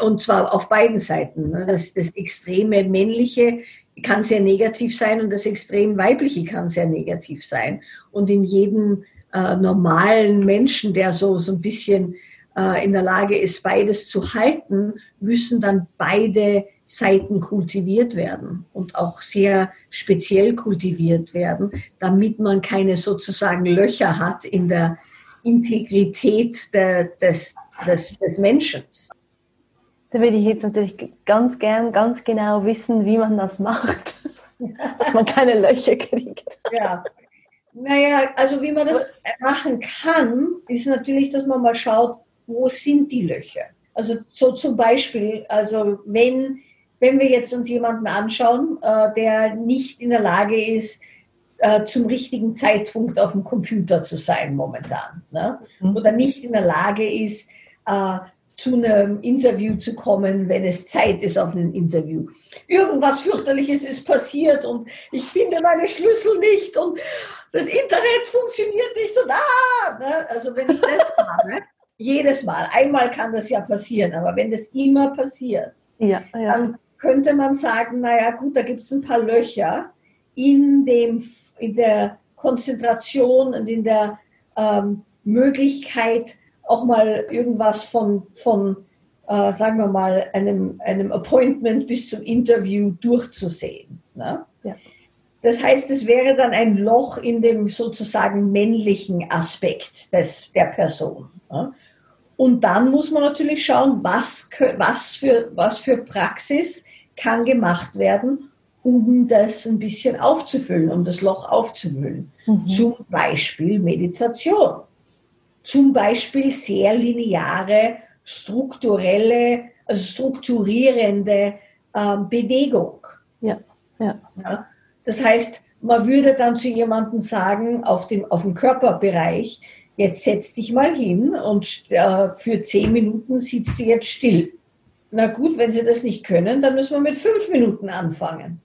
und zwar auf beiden Seiten. Ne? Das, das extreme männliche kann sehr negativ sein und das extrem weibliche kann sehr negativ sein. Und in jedem äh, normalen Menschen, der so, so ein bisschen äh, in der Lage ist, beides zu halten, müssen dann beide Seiten kultiviert werden und auch sehr speziell kultiviert werden, damit man keine sozusagen Löcher hat in der Integrität der, des, des, des Menschen. Da würde ich jetzt natürlich ganz gern ganz genau wissen, wie man das macht, dass man keine Löcher kriegt. Ja. Naja, also wie man das machen kann, ist natürlich, dass man mal schaut, wo sind die Löcher. Also so zum Beispiel, also wenn wenn wir jetzt uns jemanden anschauen, äh, der nicht in der Lage ist, äh, zum richtigen Zeitpunkt auf dem Computer zu sein momentan, ne? Mhm. oder nicht in der Lage ist, äh, zu einem Interview zu kommen, wenn es Zeit ist auf ein Interview. Irgendwas fürchterliches ist passiert und ich finde meine Schlüssel nicht und das Internet funktioniert nicht und ah, ne? also wenn ich das habe, jedes Mal, einmal kann das ja passieren, aber wenn das immer passiert, ja, ja. dann könnte man sagen, naja gut, da gibt es ein paar Löcher in, dem, in der Konzentration und in der ähm, Möglichkeit, auch mal irgendwas von, von äh, sagen wir mal, einem, einem Appointment bis zum Interview durchzusehen. Ne? Ja. Das heißt, es wäre dann ein Loch in dem sozusagen männlichen Aspekt des, der Person. Ne? Und dann muss man natürlich schauen, was, was, für, was für Praxis kann gemacht werden, um das ein bisschen aufzufüllen, um das Loch aufzufüllen. Mhm. Zum Beispiel Meditation. Zum Beispiel sehr lineare, strukturelle, also strukturierende äh, Bewegung. Ja. Ja. ja. Das heißt, man würde dann zu jemandem sagen, auf dem, auf dem Körperbereich, jetzt setz dich mal hin und äh, für zehn Minuten sitzt du jetzt still. Na gut, wenn Sie das nicht können, dann müssen wir mit fünf Minuten anfangen.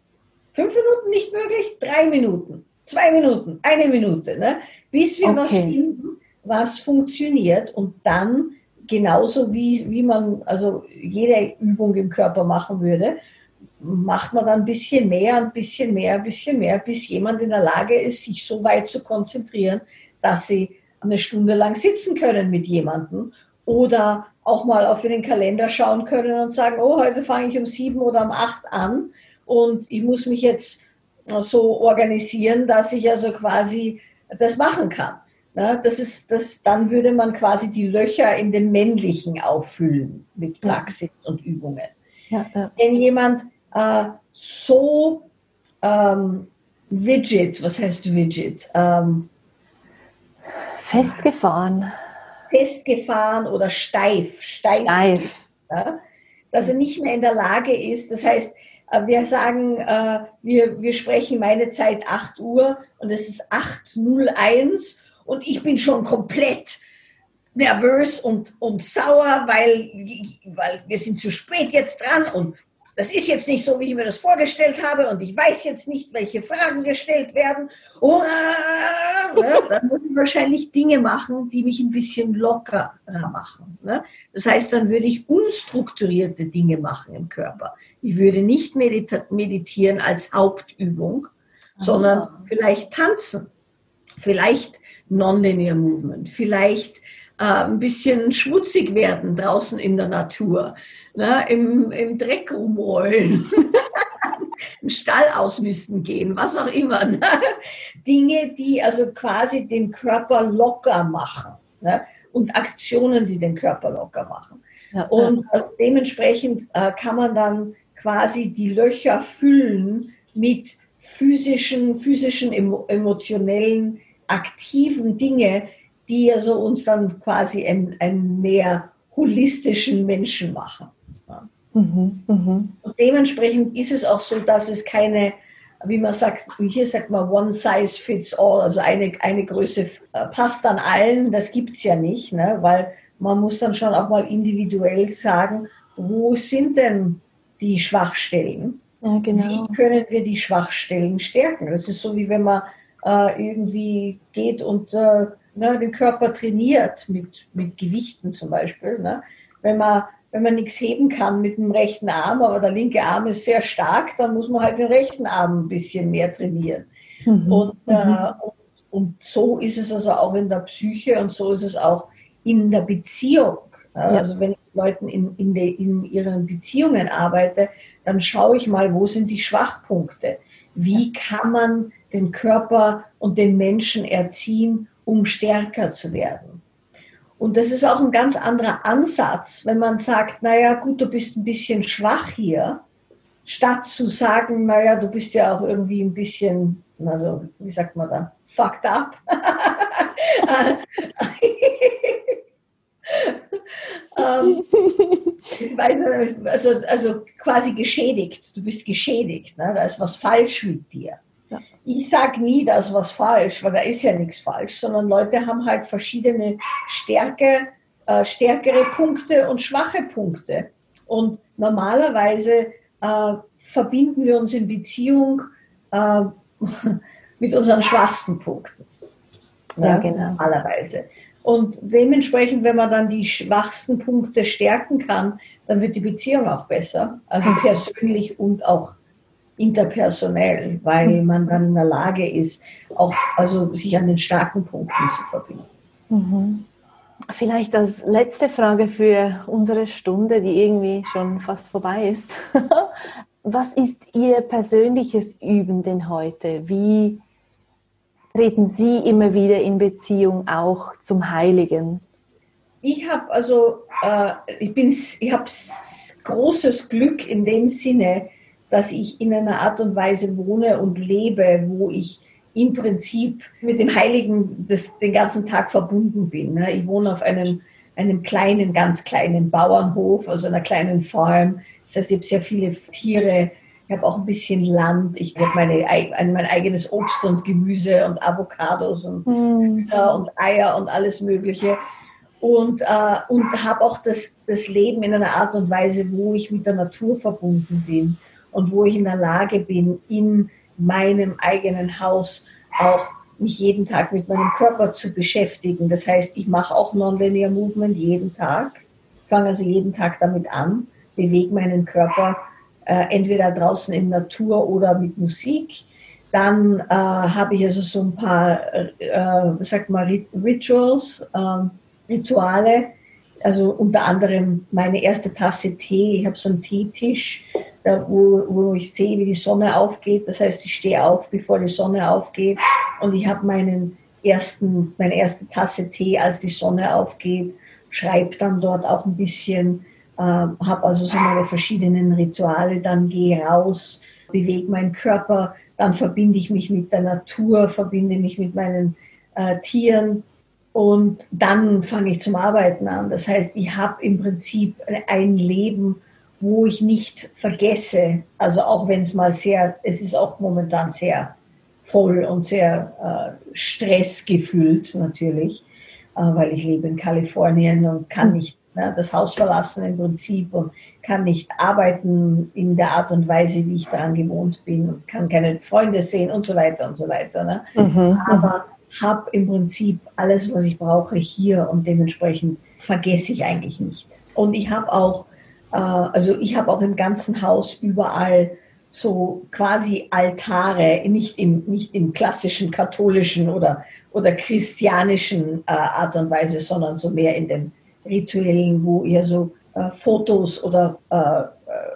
Fünf Minuten nicht möglich, drei Minuten, zwei Minuten, eine Minute, ne? bis wir okay. was finden, was funktioniert und dann genauso wie, wie man also jede Übung im Körper machen würde, macht man dann ein bisschen mehr, ein bisschen mehr, ein bisschen mehr, bis jemand in der Lage ist, sich so weit zu konzentrieren, dass sie eine Stunde lang sitzen können mit jemandem oder auch mal auf den Kalender schauen können und sagen, oh, heute fange ich um sieben oder um acht an und ich muss mich jetzt so organisieren, dass ich also quasi das machen kann. Das ist, das, dann würde man quasi die Löcher in den männlichen auffüllen mit Praxis ja. und Übungen. Ja, ja. Wenn jemand äh, so ähm, rigid, was heißt rigid? Ähm, Festgefahren festgefahren oder steif, steif, steif. Ja, dass er nicht mehr in der Lage ist. Das heißt, äh, wir sagen, äh, wir, wir sprechen meine Zeit 8 Uhr und es ist 8.01 und ich bin schon komplett nervös und, und sauer, weil, weil wir sind zu spät jetzt dran und das ist jetzt nicht so, wie ich mir das vorgestellt habe und ich weiß jetzt nicht, welche Fragen gestellt werden. Oh, ne? Dann muss ich wahrscheinlich Dinge machen, die mich ein bisschen lockerer machen. Ne? Das heißt, dann würde ich unstrukturierte Dinge machen im Körper. Ich würde nicht meditieren als Hauptübung, sondern ah. vielleicht tanzen, vielleicht Nonlinear Movement, vielleicht äh, ein bisschen schmutzig werden draußen in der Natur, ne, im, im Dreck rumrollen, im Stall ausmisten gehen, was auch immer. Ne? Dinge, die also quasi den Körper locker machen ne? und Aktionen, die den Körper locker machen. Ja, und also dementsprechend äh, kann man dann quasi die Löcher füllen mit physischen, physischen, emotionellen, aktiven Dinge, die also uns dann quasi einen, einen mehr holistischen Menschen machen. Ja. Mhm, mh. Und dementsprechend ist es auch so, dass es keine, wie man sagt, hier sagt man one size fits all, also eine, eine Größe äh, passt an allen, das gibt es ja nicht, ne? weil man muss dann schon auch mal individuell sagen, wo sind denn die Schwachstellen? Ja, genau. Wie können wir die Schwachstellen stärken? Das ist so, wie wenn man äh, irgendwie geht und äh, ne, den Körper trainiert mit, mit Gewichten zum Beispiel. Ne? Wenn man wenn man nichts heben kann mit dem rechten Arm, aber der linke Arm ist sehr stark, dann muss man halt den rechten Arm ein bisschen mehr trainieren. Mhm. Und, äh, mhm. und, und, so ist es also auch in der Psyche und so ist es auch in der Beziehung. Ja. Also wenn ich mit Leuten in, in, de, in ihren Beziehungen arbeite, dann schaue ich mal, wo sind die Schwachpunkte? Wie kann man den Körper und den Menschen erziehen, um stärker zu werden. Und das ist auch ein ganz anderer Ansatz, wenn man sagt, naja, gut, du bist ein bisschen schwach hier, statt zu sagen, naja, du bist ja auch irgendwie ein bisschen, also, wie sagt man da, fucked up. ähm, also, also quasi geschädigt, du bist geschädigt, ne? da ist was falsch mit dir ich sage nie, da ist was falsch, weil da ist ja nichts falsch, sondern Leute haben halt verschiedene Stärke, äh, stärkere Punkte und schwache Punkte. Und normalerweise äh, verbinden wir uns in Beziehung äh, mit unseren schwachsten Punkten. Ja, ja, genau. Normalerweise. Und dementsprechend, wenn man dann die schwachsten Punkte stärken kann, dann wird die Beziehung auch besser, also persönlich und auch interpersonell, weil man dann in der Lage ist, auch also sich an den starken Punkten zu verbinden. Mhm. Vielleicht als letzte Frage für unsere Stunde, die irgendwie schon fast vorbei ist. Was ist Ihr persönliches Üben denn heute? Wie treten Sie immer wieder in Beziehung auch zum Heiligen? Ich habe also, äh, ich bin, ich habe großes Glück in dem Sinne, dass ich in einer Art und Weise wohne und lebe, wo ich im Prinzip mit dem Heiligen des, den ganzen Tag verbunden bin. Ne? Ich wohne auf einem, einem kleinen, ganz kleinen Bauernhof, also einer kleinen Farm. Das heißt, ich habe sehr viele Tiere, ich habe auch ein bisschen Land, ich habe meine, mein eigenes Obst und Gemüse und Avocados und, mm. und Eier und alles Mögliche. Und, äh, und habe auch das, das Leben in einer Art und Weise, wo ich mit der Natur verbunden bin und wo ich in der Lage bin, in meinem eigenen Haus auch mich jeden Tag mit meinem Körper zu beschäftigen. Das heißt, ich mache auch Nonlinear Movement jeden Tag, fange also jeden Tag damit an, bewege meinen Körper äh, entweder draußen in Natur oder mit Musik. Dann äh, habe ich also so ein paar, äh, sag mal, Rituals, äh, Rituale, also unter anderem meine erste Tasse Tee. Ich habe so einen Teetisch, wo, wo ich sehe, wie die Sonne aufgeht. Das heißt, ich stehe auf, bevor die Sonne aufgeht. Und ich habe meinen ersten, meine erste Tasse Tee, als die Sonne aufgeht, schreibe dann dort auch ein bisschen, äh, habe also so meine verschiedenen Rituale, dann gehe raus, bewege meinen Körper, dann verbinde ich mich mit der Natur, verbinde mich mit meinen äh, Tieren und dann fange ich zum Arbeiten an. Das heißt, ich habe im Prinzip ein Leben, wo ich nicht vergesse, also auch wenn es mal sehr, es ist auch momentan sehr voll und sehr äh, stressgefüllt natürlich, äh, weil ich lebe in Kalifornien und kann nicht ne, das Haus verlassen im Prinzip und kann nicht arbeiten in der Art und Weise, wie ich daran gewohnt bin und kann keine Freunde sehen und so weiter und so weiter. Ne? Mhm. Aber habe im Prinzip alles, was ich brauche, hier und dementsprechend vergesse ich eigentlich nichts. Und ich habe auch, äh, also ich habe auch im ganzen Haus überall so quasi Altare, nicht im, nicht im klassischen katholischen oder, oder christianischen äh, Art und Weise, sondern so mehr in den rituellen, wo ihr so äh, Fotos oder äh, äh,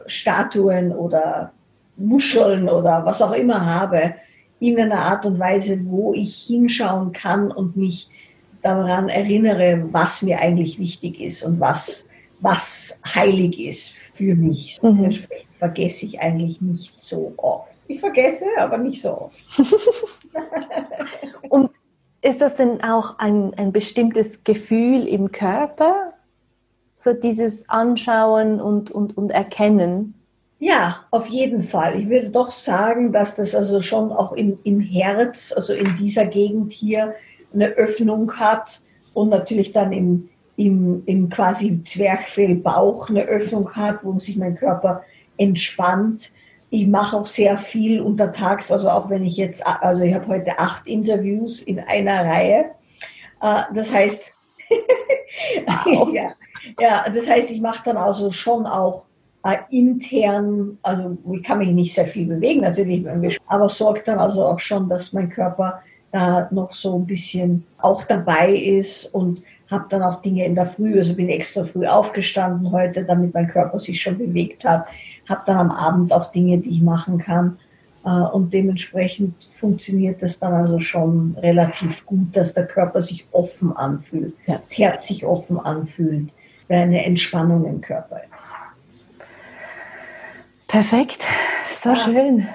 Statuen oder Muscheln oder was auch immer habe, in einer Art und Weise, wo ich hinschauen kann und mich daran erinnere, was mir eigentlich wichtig ist und was, was heilig ist für mich. Mhm. Entsprechend vergesse ich eigentlich nicht so oft. Ich vergesse, aber nicht so oft. und ist das denn auch ein, ein bestimmtes Gefühl im Körper? So dieses Anschauen und, und, und Erkennen? Ja, auf jeden Fall. Ich würde doch sagen, dass das also schon auch im, im Herz, also in dieser Gegend hier, eine Öffnung hat und natürlich dann im, im, im quasi Zwerchfellbauch eine Öffnung hat, wo sich mein Körper entspannt. Ich mache auch sehr viel untertags, also auch wenn ich jetzt, also ich habe heute acht Interviews in einer Reihe. Äh, das heißt, ja, ja, das heißt, ich mache dann also schon auch äh, intern, also ich kann mich nicht sehr viel bewegen natürlich, aber sorgt dann also auch schon, dass mein Körper da noch so ein bisschen auch dabei ist und habe dann auch Dinge in der Früh, also bin extra früh aufgestanden heute, damit mein Körper sich schon bewegt hat, habe dann am Abend auch Dinge, die ich machen kann äh, und dementsprechend funktioniert das dann also schon relativ gut, dass der Körper sich offen anfühlt, ja. das Herz sich offen anfühlt, weil eine Entspannung im Körper ist. Perfekt, so ja. schön.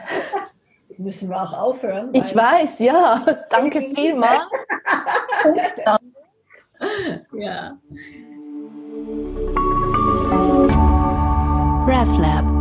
Jetzt müssen wir auch aufhören. Ich weiß, ja. Danke vielmals. ja. RefLab